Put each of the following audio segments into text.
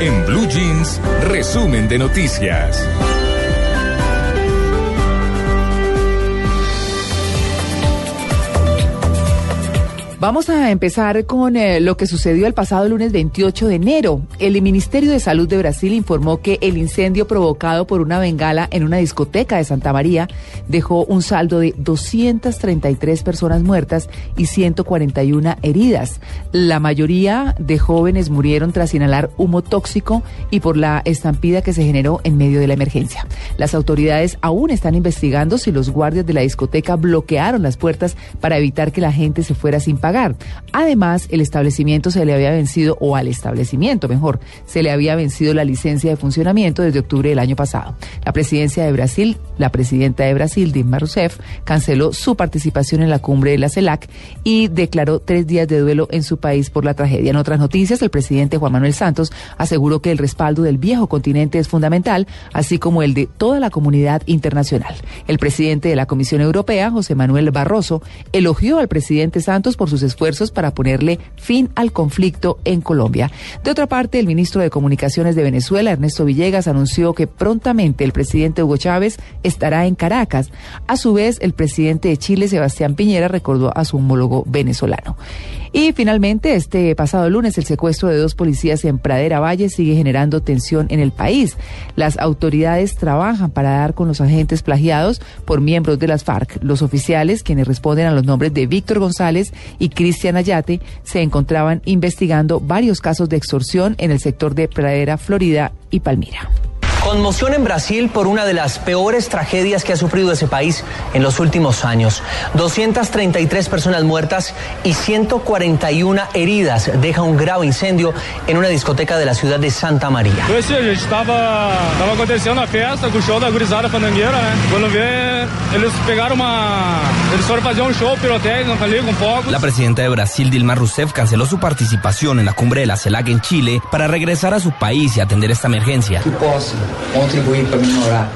En Blue Jeans, resumen de noticias. Vamos a empezar con eh, lo que sucedió el pasado lunes 28 de enero. El Ministerio de Salud de Brasil informó que el incendio provocado por una bengala en una discoteca de Santa María dejó un saldo de 233 personas muertas y 141 heridas. La mayoría de jóvenes murieron tras inhalar humo tóxico y por la estampida que se generó en medio de la emergencia. Las autoridades aún están investigando si los guardias de la discoteca bloquearon las puertas para evitar que la gente se fuera sin pagar Además, el establecimiento se le había vencido, o al establecimiento mejor, se le había vencido la licencia de funcionamiento desde octubre del año pasado. La presidencia de Brasil, la presidenta de Brasil, Dilma Rousseff, canceló su participación en la cumbre de la CELAC y declaró tres días de duelo en su país por la tragedia. En otras noticias, el presidente Juan Manuel Santos aseguró que el respaldo del viejo continente es fundamental, así como el de toda la comunidad internacional. El presidente de la Comisión Europea, José Manuel Barroso, elogió al presidente Santos por esfuerzos para ponerle fin al conflicto en Colombia. De otra parte, el ministro de Comunicaciones de Venezuela, Ernesto Villegas, anunció que prontamente el presidente Hugo Chávez estará en Caracas. A su vez, el presidente de Chile, Sebastián Piñera, recordó a su homólogo venezolano. Y finalmente, este pasado lunes, el secuestro de dos policías en Pradera Valle sigue generando tensión en el país. Las autoridades trabajan para dar con los agentes plagiados por miembros de las FARC. Los oficiales, quienes responden a los nombres de Víctor González y Cristian Ayate, se encontraban investigando varios casos de extorsión en el sector de Pradera, Florida y Palmira. Conmoción en Brasil por una de las peores tragedias que ha sufrido ese país en los últimos años. 233 personas muertas y 141 heridas deja un grave incendio en una discoteca de la ciudad de Santa María. Pues sí, estaba, estaba aconteciendo una fiesta con show da gurizada fandangueira, né? Cuando ve, ellos pegaron uma... Eles foram fazer un show pirotécnico con focos. La presidenta de Brasil, Dilma Rousseff, canceló su participación en la cumbre de la CELAC en Chile para regresar a su país y atender esta emergencia. Contribuir para minorar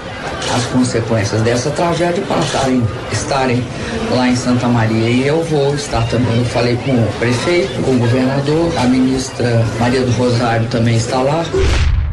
as consequências dessa tragédia para estarem, estarem lá em Santa Maria. E eu vou estar também. Eu falei com o prefeito, com o governador, a ministra Maria do Rosário também está lá.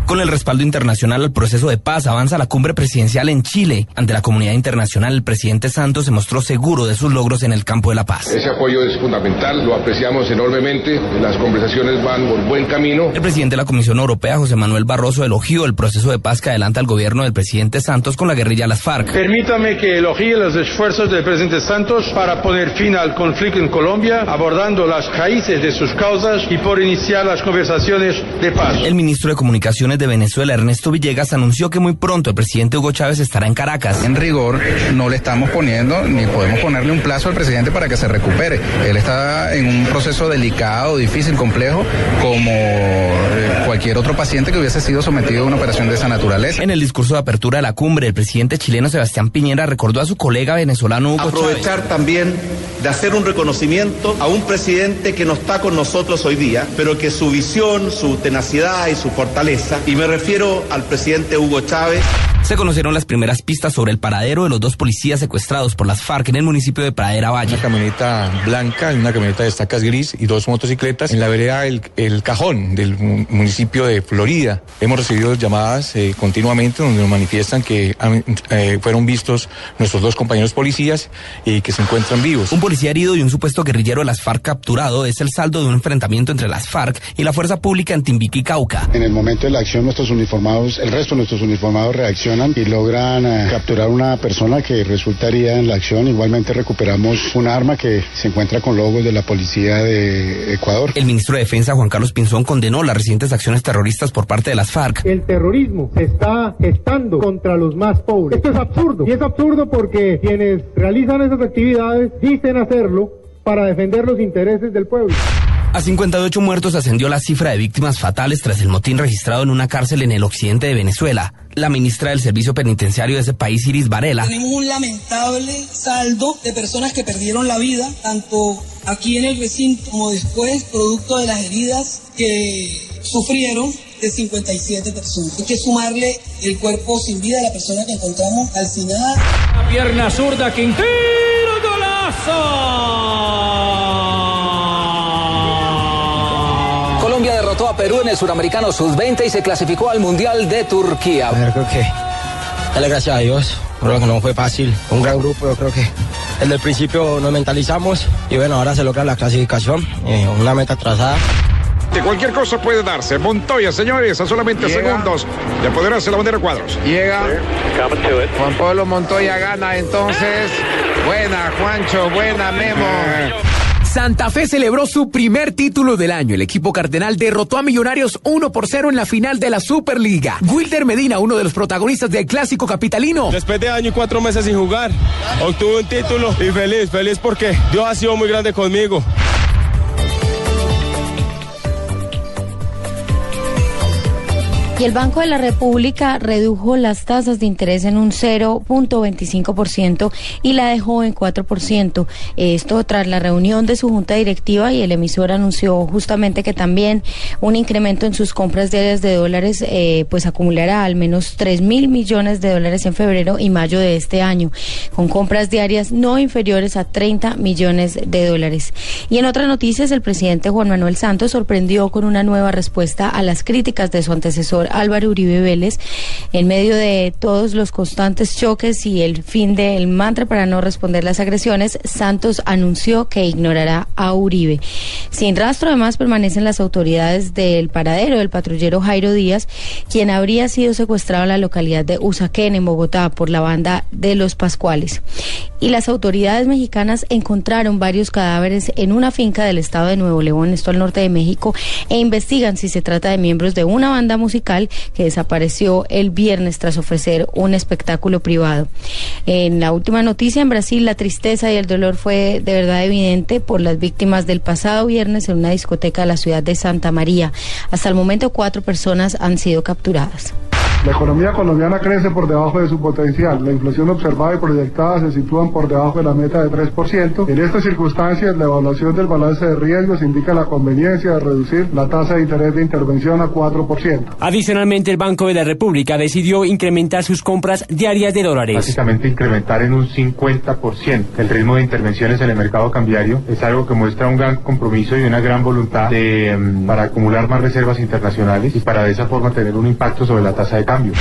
Con el respaldo internacional al proceso de paz avanza la cumbre presidencial en Chile. Ante la comunidad internacional, el presidente Santos se mostró seguro de sus logros en el campo de la paz. Ese apoyo es fundamental, lo apreciamos enormemente, las conversaciones van por buen camino. El presidente de la Comisión Europea, José Manuel Barroso, elogió el proceso de paz que adelanta el gobierno del presidente Santos con la guerrilla las FARC. Permítame que elogie los esfuerzos del presidente Santos para poner fin al conflicto en Colombia, abordando las raíces de sus causas y por iniciar las conversaciones de paz. El ministro de Comunicaciones de Venezuela, Ernesto Villegas, anunció que muy pronto el presidente Hugo Chávez estará en Caracas. En rigor, no le estamos poniendo ni podemos ponerle un plazo al presidente para que se recupere. Él está en un proceso delicado, difícil, complejo, como eh, cualquier otro paciente que hubiese sido sometido a una operación de esa naturaleza. En el discurso de apertura de la cumbre, el presidente chileno Sebastián Piñera recordó a su colega venezolano Hugo Aprovechar Chávez. también de hacer un reconocimiento a un presidente que no está con nosotros hoy día, pero que su visión, su tenacidad y su fortaleza, y me refiero al presidente Hugo Chávez, Se conocieron las primeras pistas sobre el paradero de los dos policías secuestrados por las FARC en el municipio de Pradera Valle. Una camioneta blanca, una camioneta de estacas gris y dos motocicletas en la vereda El, el Cajón del mu- municipio de Florida. Hemos recibido llamadas eh, continuamente donde nos manifiestan que eh, fueron vistos nuestros dos compañeros policías y que se encuentran vivos. Un policía herido y un supuesto guerrillero de las FARC capturado es el saldo de un enfrentamiento entre las FARC y la fuerza pública en Timbiquí, Cauca. En el momento de la acción, nuestros uniformados, el resto de nuestros uniformados reaccionan y logran eh, capturar una persona que resulta herida en la acción. Igualmente recuperamos un arma que se encuentra con logos de la policía de Ecuador. El ministro de Defensa, Juan Carlos Pinzón, condenó las recientes acciones terroristas por parte de las FARC. El terrorismo se está gestando contra los más pobres. Esto es absurdo. Y es absurdo porque quienes realizan esas actividades dicen hacerlo para defender los intereses del pueblo. A 58 muertos ascendió la cifra de víctimas fatales tras el motín registrado en una cárcel en el occidente de Venezuela. La ministra del Servicio Penitenciario de ese país, Iris Varela, Tenemos un lamentable saldo de personas que perdieron la vida, tanto aquí en el recinto como después, producto de las heridas que sufrieron de 57 personas. Hay que sumarle el cuerpo sin vida de la persona que encontramos calcinada. Pierna zurda, Quintero, golazo. Derrotó a Perú en el Suramericano Sub-20 y se clasificó al Mundial de Turquía. Yo creo que dale gracias a Dios, creo que no fue fácil, un gran grupo, yo creo que desde el principio nos mentalizamos y bueno, ahora se logra la clasificación, eh, una meta trazada. De cualquier cosa puede darse. Montoya, señores, a solamente Llega. segundos de apoderarse la bandera cuadros. Llega. Juan Pablo Montoya gana entonces. Buena, Juancho, buena, Memo. Santa Fe celebró su primer título del año. El equipo cardenal derrotó a Millonarios 1 por 0 en la final de la Superliga. Wilder Medina, uno de los protagonistas del clásico capitalino. Después de año y cuatro meses sin jugar, obtuve un título y feliz, feliz porque Dios ha sido muy grande conmigo. Y el Banco de la República redujo las tasas de interés en un 0.25% y la dejó en 4%. Esto tras la reunión de su junta directiva y el emisor anunció justamente que también un incremento en sus compras diarias de dólares eh, pues acumulará al menos 3 mil millones de dólares en febrero y mayo de este año, con compras diarias no inferiores a 30 millones de dólares. Y en otras noticias, el presidente Juan Manuel Santos sorprendió con una nueva respuesta a las críticas de su antecesor Álvaro Uribe Vélez en medio de todos los constantes choques y el fin del mantra para no responder las agresiones, Santos anunció que ignorará a Uribe. Sin rastro, además, permanecen las autoridades del paradero del patrullero Jairo Díaz, quien habría sido secuestrado en la localidad de Usaquén, en Bogotá, por la banda de los Pascuales. Y las autoridades mexicanas encontraron varios cadáveres en una finca del estado de Nuevo León, esto al norte de México, e investigan si se trata de miembros de una banda musical que desapareció el viernes tras ofrecer un espectáculo privado. En la última noticia, en Brasil, la tristeza y el dolor fue de verdad evidente por las víctimas del pasado viernes en una discoteca de la ciudad de Santa María. Hasta el momento, cuatro personas han sido capturadas. La economía colombiana crece por debajo de su potencial. La inflación observada y proyectada se sitúan por debajo de la meta de 3%. En estas circunstancias, la evaluación del balance de riesgos indica la conveniencia de reducir la tasa de interés de intervención a 4%. Adicionalmente, el Banco de la República decidió incrementar sus compras diarias de dólares. Básicamente incrementar en un 50% el ritmo de intervenciones en el mercado cambiario es algo que muestra un gran compromiso y una gran voluntad de, mm, para acumular más reservas internacionales y para de esa forma tener un impacto sobre la tasa de cambio.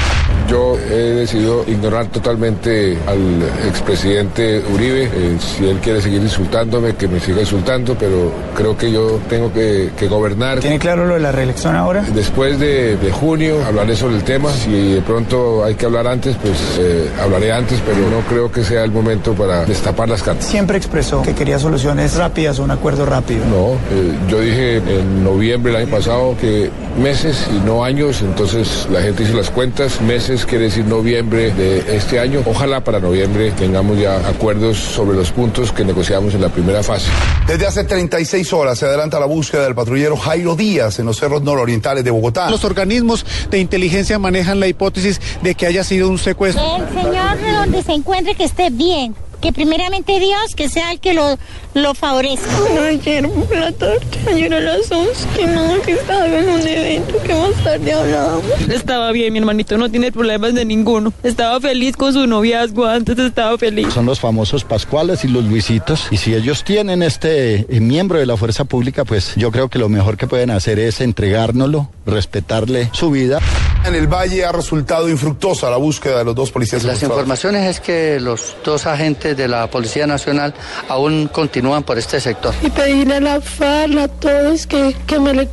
Yo he decidido ignorar totalmente al expresidente Uribe. Eh, si él quiere seguir insultándome, que me siga insultando, pero creo que yo tengo que, que gobernar. ¿Tiene claro lo de la reelección ahora? Después de, de junio hablaré sobre el tema. Si de pronto hay que hablar antes, pues eh, hablaré antes, pero no creo que sea el momento para destapar las cartas. Siempre expresó que quería soluciones rápidas un acuerdo rápido. No, eh, yo dije en noviembre del año pasado que meses y no años, entonces la gente hizo las cuentas, meses quiere decir noviembre de este año. Ojalá para noviembre tengamos ya acuerdos sobre los puntos que negociamos en la primera fase. Desde hace 36 horas se adelanta la búsqueda del patrullero Jairo Díaz en los cerros nororientales de Bogotá. Los organismos de inteligencia manejan la hipótesis de que haya sido un secuestro. El señor donde se encuentre que esté bien. Que primeramente Dios, que sea el que lo, lo favorezca. No, ayer la torta, ayer a las 11, que no, que estaba en un evento, que más tarde hablábamos. Estaba bien, mi hermanito, no tiene problemas de ninguno. Estaba feliz con su noviazgo, antes estaba feliz. Son los famosos Pascuales y los Luisitos, y si ellos tienen este eh, miembro de la fuerza pública, pues yo creo que lo mejor que pueden hacer es entregárnoslo, respetarle su vida. En el Valle ha resultado infructuosa la búsqueda de los dos policías. Las informaciones es que los dos agentes de la Policía Nacional aún continúan por este sector. Y pedirle a la FARC, a todos, que, que, me le,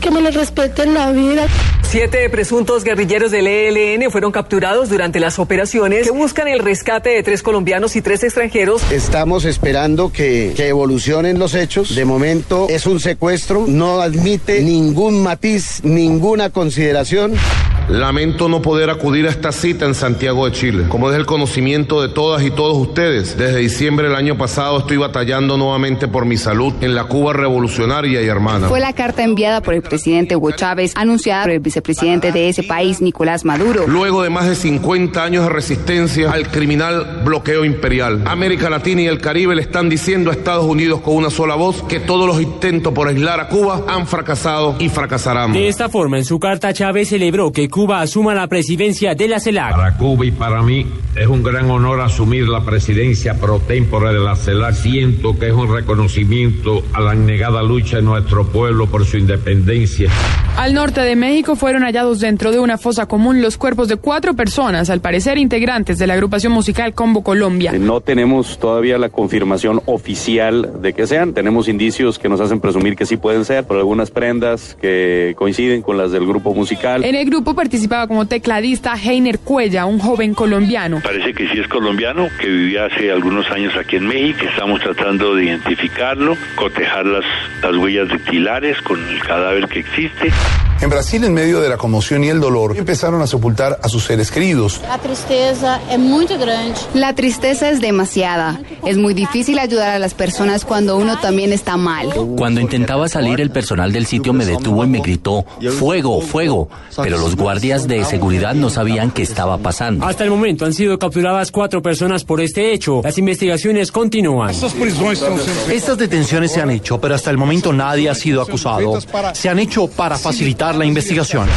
que me le respeten la vida. Siete presuntos guerrilleros del ELN fueron capturados durante las operaciones que buscan el rescate de tres colombianos y tres extranjeros. Estamos esperando que, que evolucionen los hechos. De momento es un secuestro, no admite ningún matiz, ninguna consideración. Lamento no poder acudir a esta cita en Santiago de Chile. Como es el conocimiento de todas y todos ustedes, desde diciembre del año pasado estoy batallando nuevamente por mi salud en la Cuba revolucionaria y hermana. Fue la carta enviada por el presidente Hugo Chávez, anunciada por el vicepresidente de ese país, Nicolás Maduro. Luego de más de 50 años de resistencia al criminal bloqueo imperial, América Latina y el Caribe le están diciendo a Estados Unidos con una sola voz que todos los intentos por aislar a Cuba han fracasado y fracasarán. De esta forma, en su carta, Chávez celebró que Cuba Cuba asuma la presidencia de la CELAC. Para Cuba y para mí es un gran honor asumir la presidencia pro tempore de la CELAC. Siento que es un reconocimiento a la negada lucha de nuestro pueblo por su independencia. Al norte de México fueron hallados dentro de una fosa común los cuerpos de cuatro personas, al parecer integrantes de la agrupación musical Combo Colombia. No tenemos todavía la confirmación oficial de que sean. Tenemos indicios que nos hacen presumir que sí pueden ser, por algunas prendas que coinciden con las del grupo musical. En el grupo participaba como tecladista Heiner Cuella, un joven colombiano. Parece que sí es colombiano, que vivía hace algunos años aquí en México. Estamos tratando de identificarlo, cotejar las, las huellas dactilares con el cadáver que existe. En Brasil, en medio de la conmoción y el dolor, empezaron a sepultar a sus seres queridos. La tristeza es muy grande. La tristeza es demasiada. Es muy difícil ayudar a las personas cuando uno también está mal. Cuando intentaba salir, el personal del sitio me detuvo y me gritó, fuego, fuego. Pero los guardias de seguridad no sabían qué estaba pasando. Hasta el momento han sido capturadas cuatro personas por este hecho. Las investigaciones continúan. Estas detenciones se han hecho, pero hasta el momento nadie ha sido acusado. Se han hecho para facilitar la investigación.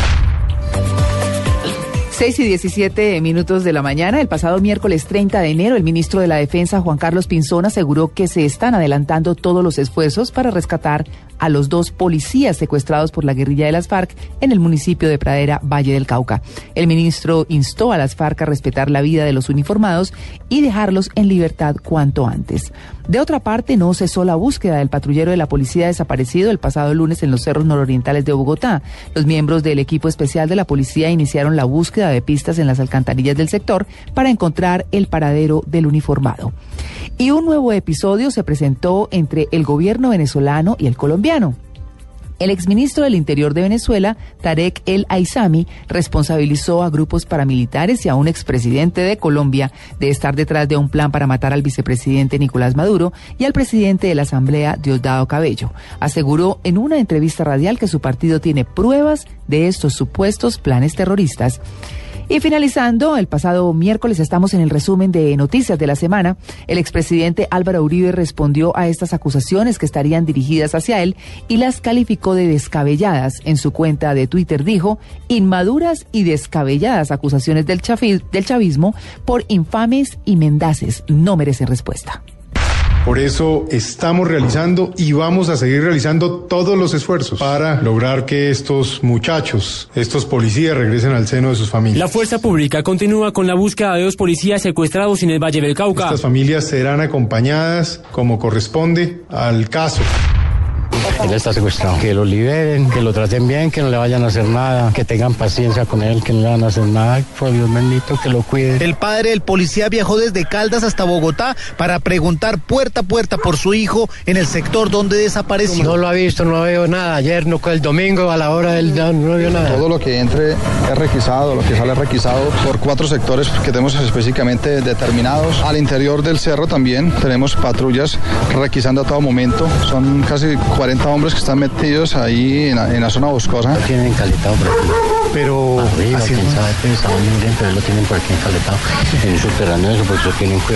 6 y 17 minutos de la mañana, el pasado miércoles 30 de enero, el ministro de la Defensa, Juan Carlos Pinzón, aseguró que se están adelantando todos los esfuerzos para rescatar a los dos policías secuestrados por la guerrilla de las FARC en el municipio de Pradera, Valle del Cauca. El ministro instó a las FARC a respetar la vida de los uniformados y dejarlos en libertad cuanto antes. De otra parte, no cesó la búsqueda del patrullero de la policía desaparecido el pasado lunes en los cerros nororientales de Bogotá. Los miembros del equipo especial de la policía iniciaron la búsqueda de pistas en las alcantarillas del sector para encontrar el paradero del uniformado. Y un nuevo episodio se presentó entre el gobierno venezolano y el colombiano. El exministro del Interior de Venezuela, Tarek El Aizami, responsabilizó a grupos paramilitares y a un expresidente de Colombia de estar detrás de un plan para matar al vicepresidente Nicolás Maduro y al presidente de la Asamblea, Diosdado Cabello. Aseguró en una entrevista radial que su partido tiene pruebas de estos supuestos planes terroristas. Y finalizando, el pasado miércoles estamos en el resumen de noticias de la semana. El expresidente Álvaro Uribe respondió a estas acusaciones que estarían dirigidas hacia él y las calificó de descabelladas. En su cuenta de Twitter dijo, inmaduras y descabelladas acusaciones del, chavismo por infames y mendaces no merecen respuesta. Por eso estamos realizando y vamos a seguir realizando todos los esfuerzos para lograr que estos muchachos, estos policías regresen al seno de sus familias. La fuerza pública continúa con la búsqueda de dos policías secuestrados en el Valle del Cauca. Estas familias serán acompañadas como corresponde al caso. Él está secuestrado. Que lo liberen, que lo traten bien, que no le vayan a hacer nada, que tengan paciencia con él, que no le van a hacer nada. Por Dios bendito, que lo cuiden. El padre del policía viajó desde Caldas hasta Bogotá para preguntar puerta a puerta por su hijo en el sector donde desapareció. No lo ha visto, no veo nada. Ayer, no, el domingo, a la hora del no, no vio nada. Todo lo que entre es requisado, lo que sale es requisado por cuatro sectores que tenemos específicamente determinados. Al interior del cerro también tenemos patrullas requisando a todo momento. Son casi 40 hombres que están metidos ahí en la, en la zona boscosa. Lo tienen encalentado por aquí. Pero Arriba, así quién sabe, pero está muy bien, pero lo tienen por aquí encalentado. En subterráneo eso, porque lo tienen por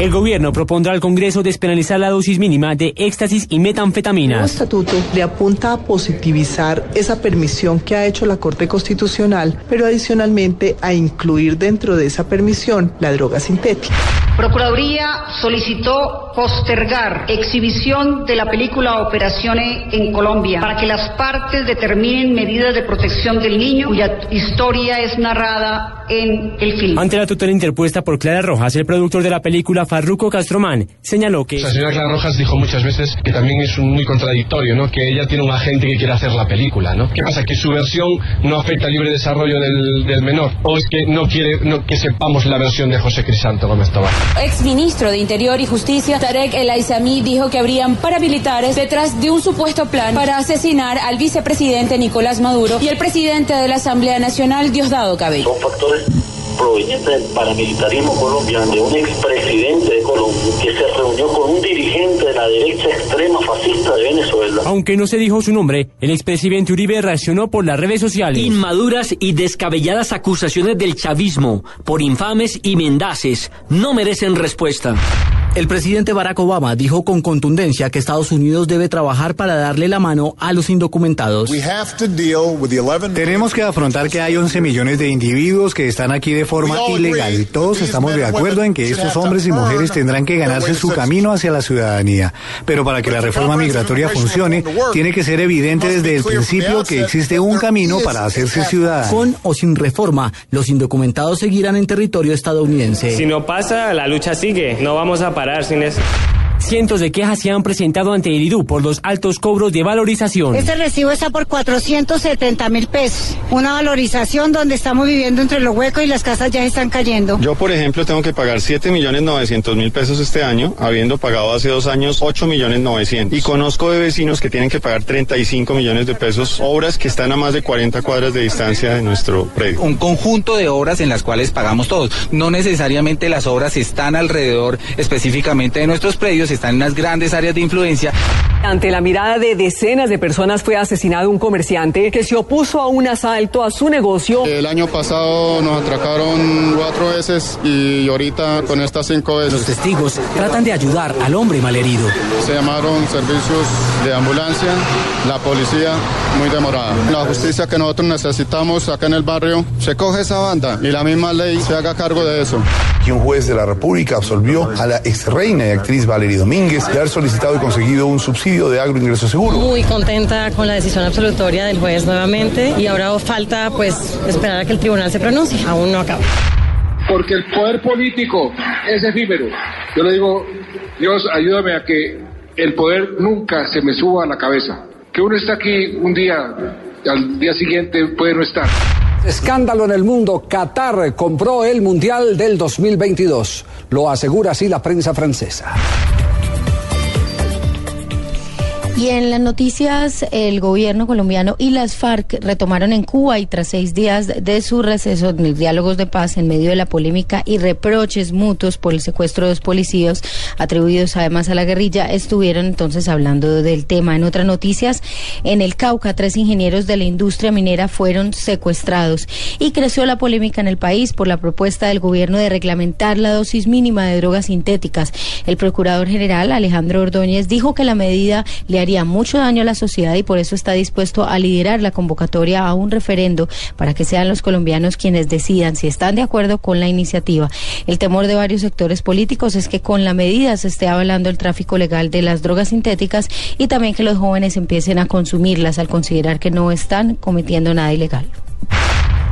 El gobierno propondrá al Congreso despenalizar la dosis mínima de éxtasis y El metanfetamina. estatuto le apunta a positivizar esa permisión que ha hecho la Corte Constitucional, pero adicionalmente a incluir dentro de esa permisión la droga sintética. Procuraduría solicitó postergar exhibición de la película Operaciones en Colombia para que las partes determinen medidas de protección del niño cuya historia es narrada en el film. Ante la tutela interpuesta por Clara Rojas, el productor de la película Farruco Castromán señaló que... La señora Clara Rojas dijo muchas veces que también es muy contradictorio, ¿no? Que ella tiene un agente que quiere hacer la película, ¿no? ¿Qué pasa? Que su versión no afecta al libre desarrollo del, del menor. O es que no quiere no, que sepamos la versión de José Crisanto Gómez Tobar. Ex ministro de Interior y Justicia, Tarek El Aizami, dijo que habrían paramilitares detrás de un supuesto plan para asesinar al vicepresidente Nicolás Maduro y el presidente de la Asamblea Nacional, Diosdado Cabello. Provenientes del paramilitarismo colombiano, de un expresidente de Colombia que se reunió con un dirigente de la derecha extrema fascista de Venezuela. Aunque no se dijo su nombre, el expresidente Uribe reaccionó por las redes sociales. Inmaduras y descabelladas acusaciones del chavismo por infames y mendaces no merecen respuesta. El presidente Barack Obama dijo con contundencia que Estados Unidos debe trabajar para darle la mano a los indocumentados. Tenemos que afrontar que hay 11 millones de individuos que están aquí de forma ilegal. Todos estamos de acuerdo en que estos hombres y mujeres tendrán que ganarse su camino hacia la ciudadanía. Pero para que la reforma migratoria funcione, tiene que ser evidente desde el principio que existe un camino para hacerse ciudadano. Con o sin reforma, los indocumentados seguirán en territorio estadounidense. Si no pasa, la lucha sigue. No vamos a parar sin eso. Cientos de quejas se han presentado ante el IDU por los altos cobros de valorización. Este recibo está por 470 mil pesos. Una valorización donde estamos viviendo entre los huecos y las casas ya están cayendo. Yo, por ejemplo, tengo que pagar 7 millones 900 mil pesos este año, habiendo pagado hace dos años 8 millones 900. Y conozco de vecinos que tienen que pagar 35 millones de pesos, obras que están a más de 40 cuadras de distancia de nuestro predio. Un conjunto de obras en las cuales pagamos todos. No necesariamente las obras están alrededor específicamente de nuestros predios, están en unas grandes áreas de influencia. Ante la mirada de decenas de personas fue asesinado un comerciante que se opuso a un asalto a su negocio. El año pasado nos atracaron cuatro veces y ahorita con estas cinco veces. Los testigos tratan de ayudar al hombre malherido. Se llamaron servicios de ambulancia, la policía muy demorada. La justicia que nosotros necesitamos acá en el barrio, se coge esa banda y la misma ley se haga cargo de eso. Y un juez de la República absolvió a la ex reina y actriz Valerie Domínguez de haber solicitado y conseguido un subsidio de agroingreso seguro. Muy contenta con la decisión absolutoria del juez nuevamente y ahora falta pues esperar a que el tribunal se pronuncie. Aún no acaba. Porque el poder político es efímero. Yo le digo, Dios, ayúdame a que el poder nunca se me suba a la cabeza. Que uno está aquí un día, al día siguiente puede no estar. Escándalo en el mundo. Qatar compró el Mundial del 2022. Lo asegura así la prensa francesa. Y en las noticias, el gobierno colombiano y las FARC retomaron en Cuba y tras seis días de su receso en los diálogos de paz en medio de la polémica y reproches mutuos por el secuestro de dos policías atribuidos además a la guerrilla, estuvieron entonces hablando del tema. En otras noticias, en el Cauca, tres ingenieros de la industria minera fueron secuestrados y creció la polémica en el país por la propuesta del gobierno de reglamentar la dosis mínima de drogas sintéticas. El procurador general Alejandro Ordóñez dijo que la medida le haría mucho daño a la sociedad y por eso está dispuesto a liderar la convocatoria a un referendo para que sean los colombianos quienes decidan si están de acuerdo con la iniciativa. El temor de varios sectores políticos es que con la medida se esté avalando el tráfico legal de las drogas sintéticas y también que los jóvenes empiecen a consumirlas al considerar que no están cometiendo nada ilegal.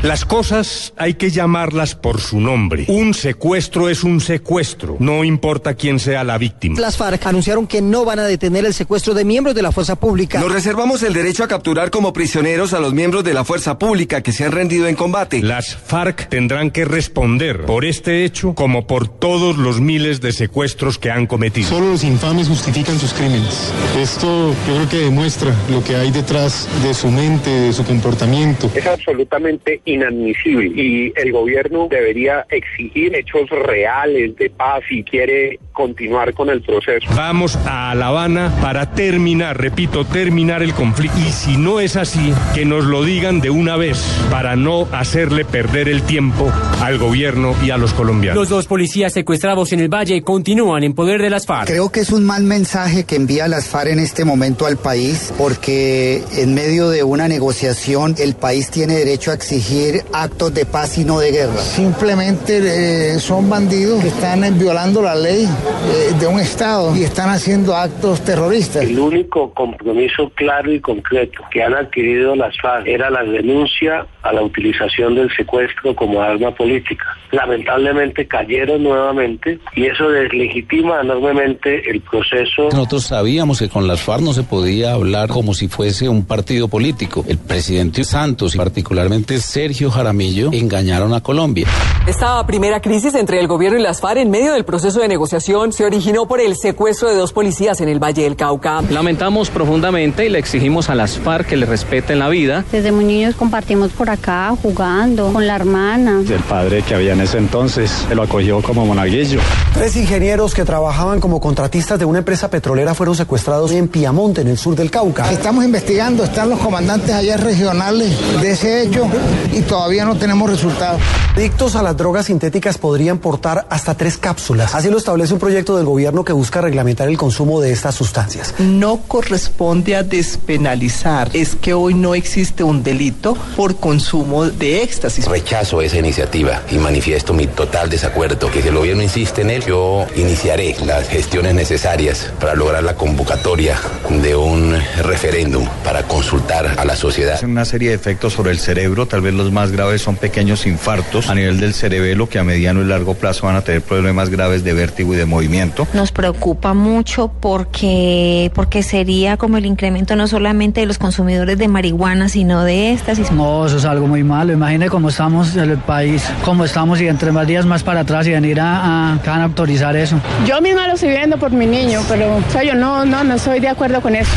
Las cosas hay que llamarlas por su nombre. Un secuestro es un secuestro, no importa quién sea la víctima. Las FARC anunciaron que no van a detener el secuestro de miembros de la fuerza pública. Nos reservamos el derecho a capturar como prisioneros a los miembros de la fuerza pública que se han rendido en combate. Las FARC tendrán que responder por este hecho como por todos los miles de secuestros que han cometido. Solo los infames justifican sus crímenes. Esto yo creo que demuestra lo que hay detrás de su mente, de su comportamiento. Es absolutamente inadmisible. Y el gobierno debería exigir hechos reales de paz si quiere continuar con el proceso. Vamos a La Habana para terminar, repito, terminar el conflicto. Y si no es así, que nos lo digan de una vez para no hacerle perder el tiempo al gobierno y a los colombianos. Los dos policías secuestrados en el Valle continúan en poder de las FARC. Creo que es un mal mensaje que envía las FARC en este momento al país porque en medio de una negociación el país tiene derecho a exigir actos de paz y no de guerra. Simplemente eh, son bandidos que están violando la ley eh, de un Estado y están haciendo actos terroristas. El único compromiso claro y concreto que han adquirido las FARC era la denuncia a la utilización del secuestro como arma política. Lamentablemente cayeron nuevamente y eso deslegitima enormemente el proceso. Nosotros sabíamos que con las FARC no se podía hablar como si fuese un partido político. El presidente Santos y particularmente Sergio Jaramillo engañaron a Colombia. Esta primera crisis entre el gobierno y las FARC en medio del proceso de negociación se originó por el secuestro de dos policías en el Valle del Cauca. Lamentamos profundamente y le exigimos a las FARC que le respeten la vida. Desde muy niños compartimos por acá jugando con la hermana. El padre que había en ese entonces se lo acogió como monaguillo. Tres ingenieros que trabajaban como contratistas de una empresa petrolera fueron secuestrados en Piamonte, en el sur del Cauca. Estamos investigando, están los comandantes allá regionales de ese hecho y todavía no tenemos resultados. Adictos a las drogas sintéticas podrían portar hasta tres cápsulas. Así lo establece un proyecto del gobierno que busca reglamentar el consumo de estas sustancias. No corresponde a despenalizar, es que hoy no existe un delito por consumo de éxtasis. Rechazo esa iniciativa y manifiesto mi total desacuerdo. Que si el gobierno insiste en él, yo iniciaré las gestiones necesarias para lograr la convocatoria de un referéndum para consultar a la sociedad. Una serie de efectos sobre el cerebro, tal vez los más graves son pequeños infartos a nivel del cerebelo que a mediano y largo plazo van a tener problemas graves de vértigo y de movimiento. Nos preocupa mucho porque, porque sería como el incremento no solamente de los consumidores de marihuana, sino de estas. No, eso es algo muy malo. Imagine cómo estamos en el país, cómo estamos y entre más días más para atrás y venir a, a, a autorizar eso. Yo misma lo estoy viendo por mi niño, pero o sea, yo no, no, no estoy de acuerdo con eso.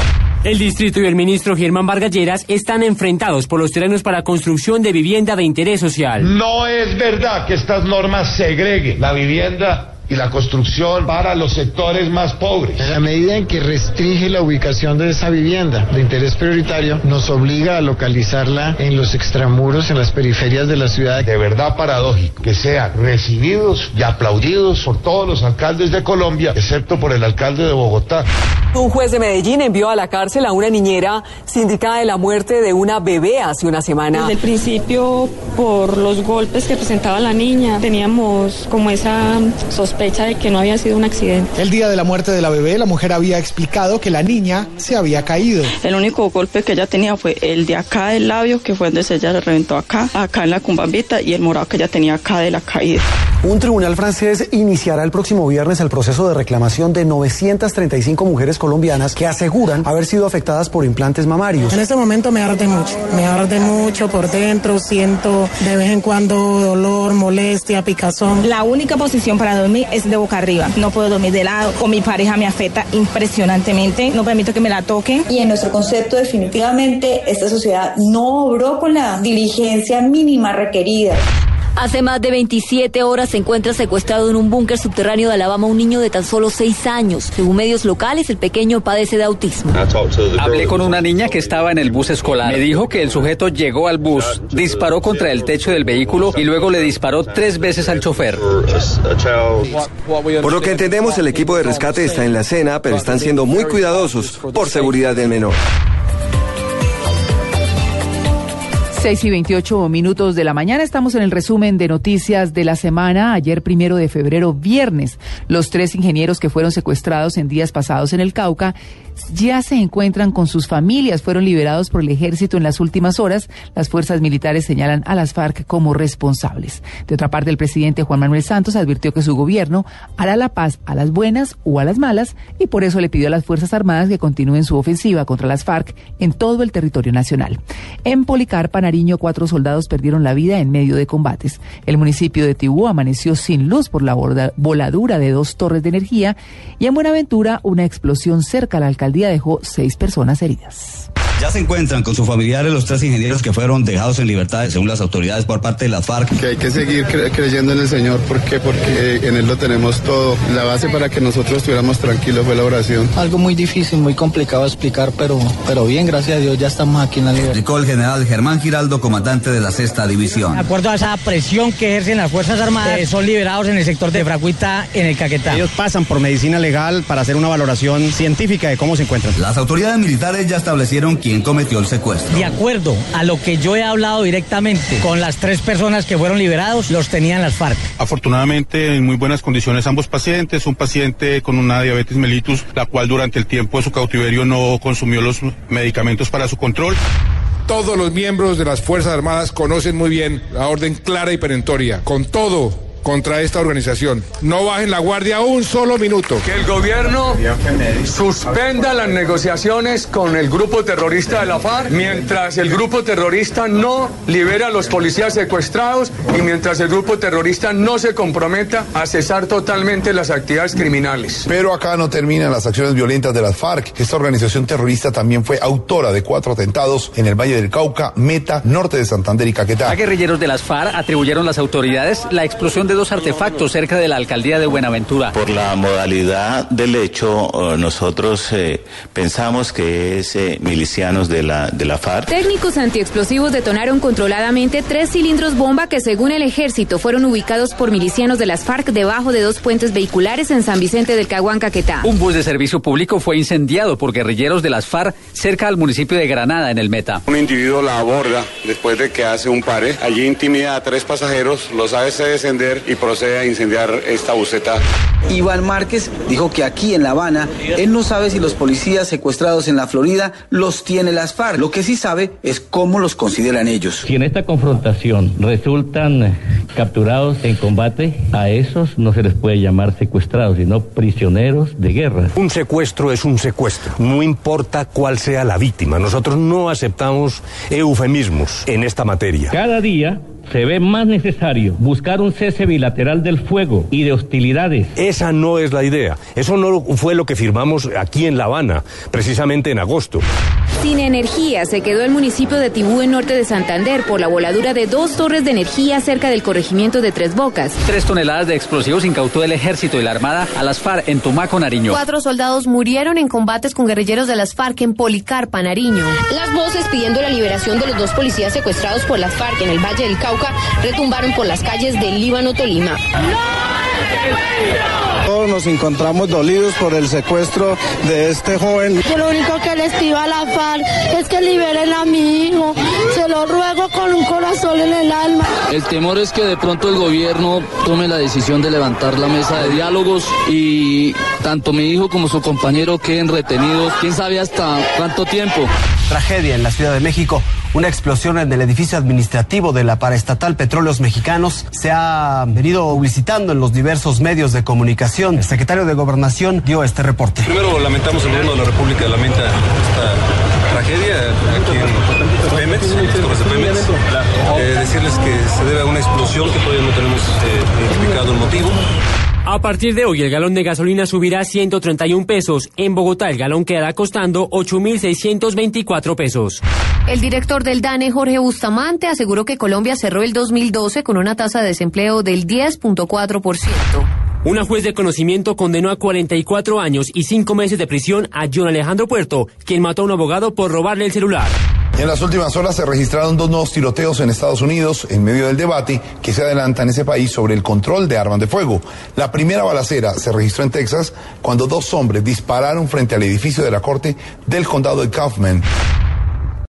El distrito y el ministro Germán Vargas están enfrentados por los terrenos para construcción de vivienda de interés social. No es verdad que estas normas segreguen la vivienda y la construcción para los sectores más pobres. En la medida en que restringe la ubicación de esa vivienda de interés prioritario, nos obliga a localizarla en los extramuros, en las periferias de la ciudad. De verdad paradójico que sean recibidos y aplaudidos por todos los alcaldes de Colombia, excepto por el alcalde de Bogotá. Un juez de Medellín envió a la cárcel a una niñera sindicada de la muerte de una bebé hace una semana. Desde el principio, por los golpes que presentaba la niña, teníamos como esa sospecha de que no había sido un accidente. El día de la muerte de la bebé, la mujer había explicado que la niña se había caído. El único golpe que ella tenía fue el de acá del labio, que fue donde ella le reventó acá, acá en la cumbambita, y el morado que ella tenía acá de la caída. Un tribunal francés iniciará el próximo viernes el proceso de reclamación de 935 mujeres colombianas que aseguran haber sido afectadas por implantes mamarios. En este momento me arde mucho, me arde mucho por dentro, siento de vez en cuando dolor, molestia, picazón. La única posición para dormir es de boca arriba. No puedo dormir de lado. Con mi pareja me afecta impresionantemente. No permito que me la toquen. Y en nuestro concepto, definitivamente, esta sociedad no obró con la diligencia mínima requerida. Hace más de 27 horas se encuentra secuestrado en un búnker subterráneo de Alabama un niño de tan solo 6 años. Según medios locales, el pequeño padece de autismo. Hablé con una niña que estaba en el bus escolar. Me dijo que el sujeto llegó al bus, disparó contra el techo del vehículo y luego le disparó tres veces al chofer. Por lo que entendemos, el equipo de rescate está en la escena, pero están siendo muy cuidadosos por seguridad del menor. 6 y 28 minutos de la mañana estamos en el resumen de noticias de la semana. Ayer primero de febrero, viernes, los tres ingenieros que fueron secuestrados en días pasados en el Cauca ya se encuentran con sus familias. Fueron liberados por el ejército en las últimas horas. Las fuerzas militares señalan a las FARC como responsables. De otra parte, el presidente Juan Manuel Santos advirtió que su gobierno hará la paz a las buenas o a las malas y por eso le pidió a las Fuerzas Armadas que continúen su ofensiva contra las FARC en todo el territorio nacional. En Policarpa, Nariño, cuatro soldados perdieron la vida en medio de combates. El municipio de Tibú amaneció sin luz por la voladura de dos torres de energía y en Buenaventura una explosión cerca a la alcaldía dejó seis personas heridas. Ya se encuentran con sus familiares los tres ingenieros que fueron dejados en libertad según las autoridades por parte de las FARC. Que hay que seguir cre creyendo en el Señor, ¿por qué? Porque en Él lo tenemos todo. La base para que nosotros estuviéramos tranquilos fue la oración. Algo muy difícil, muy complicado de explicar, pero, pero bien, gracias a Dios ya estamos aquí en la libertad. Explicó el general Germán Giraldo, comandante de la sexta división. De acuerdo a esa presión que ejercen las Fuerzas Armadas, eh, son liberados en el sector de Fraguita, en el Caquetá. Ellos pasan por medicina legal para hacer una valoración científica de cómo se encuentran. Las autoridades militares ya establecieron quién cometió el secuestro. De acuerdo a lo que yo he hablado directamente con las tres personas que fueron liberados, los tenían las FARC. Afortunadamente, en muy buenas condiciones ambos pacientes. Un paciente con una diabetes mellitus, la cual durante el tiempo de su cautiverio no consumió los medicamentos para su control. Todos los miembros de las Fuerzas Armadas conocen muy bien la orden clara y perentoria. Con todo contra esta organización. No bajen la guardia un solo minuto. Que el gobierno suspenda las negociaciones con el grupo terrorista de la FARC mientras el grupo terrorista no libera a los policías secuestrados y mientras el grupo terrorista no se comprometa a cesar totalmente las actividades criminales. Pero acá no terminan las acciones violentas de las FARC. Esta organización terrorista también fue autora de cuatro atentados en el Valle del Cauca, Meta, norte de Santander y Caquetá. A guerrilleros de las FARC atribuyeron las autoridades la explosión de dos artefactos cerca de la alcaldía de Buenaventura. Por la modalidad del hecho, eh, nosotros eh, pensamos que es eh, milicianos de la, de la FARC. Técnicos antiexplosivos detonaron controladamente tres cilindros bomba que según el ejército fueron ubicados por milicianos de las FARC debajo de dos puentes vehiculares en San Vicente del Caguán, Caquetá. Un bus de servicio público fue incendiado por guerrilleros de las FARC cerca al municipio de Granada, en el Meta. Un individuo la aborda después de que hace un pare. Allí intimida a tres pasajeros, los hace descender y procede a incendiar esta buseta. Iván Márquez dijo que aquí en La Habana, él no sabe si los policías secuestrados en la Florida los tiene las FARC. Lo que sí sabe es cómo los consideran ellos. Si en esta confrontación resultan capturados en combate, a esos no se les puede llamar secuestrados, sino prisioneros de guerra. Un secuestro es un secuestro, no importa cuál sea la víctima. Nosotros no aceptamos eufemismos en esta materia. Cada día se ve más necesario buscar un cese bilateral del fuego y de hostilidades. Esa no es la idea. Eso no fue lo que firmamos aquí en La Habana, precisamente en agosto. Sin energía se quedó el municipio de Tibú en norte de Santander por la voladura de dos torres de energía cerca del corregimiento de Tres Bocas. Tres toneladas de explosivos incautó el ejército y la armada a las FARC en Tumaco, Nariño. Cuatro soldados murieron en combates con guerrilleros de las FARC en Policarpa, Nariño. Las voces pidiendo la liberación de los dos policías secuestrados por las FARC en el Valle del Cauca retumbaron por las calles del Líbano, Tolima. Todos nos encontramos dolidos por el secuestro de este joven. Yo lo único que les pido a la FARC es que liberen a mi hijo. Se lo ruego con un corazón en el alma. El temor es que de pronto el gobierno tome la decisión de levantar la mesa de diálogos y tanto mi hijo como su compañero queden retenidos. ¿Quién sabe hasta cuánto tiempo? Tragedia en la Ciudad de México. Una explosión en el edificio administrativo de la paraestatal Petróleos Mexicanos se ha venido publicitando en los diversos medios de comunicación. El secretario de Gobernación dio este reporte. Primero lamentamos el gobierno de la República, lamenta esta tragedia aquí en Pemex, en las torres de Pemex. Eh, decirles que se debe a una explosión que todavía no tenemos eh, identificado el motivo. A partir de hoy, el galón de gasolina subirá a 131 pesos. En Bogotá, el galón quedará costando 8.624 pesos. El director del DANE, Jorge Bustamante, aseguró que Colombia cerró el 2012 con una tasa de desempleo del 10.4%. Una juez de conocimiento condenó a 44 años y 5 meses de prisión a John Alejandro Puerto, quien mató a un abogado por robarle el celular. En las últimas horas se registraron dos nuevos tiroteos en Estados Unidos en medio del debate que se adelanta en ese país sobre el control de armas de fuego. La primera balacera se registró en Texas cuando dos hombres dispararon frente al edificio de la corte del condado de Kaufman.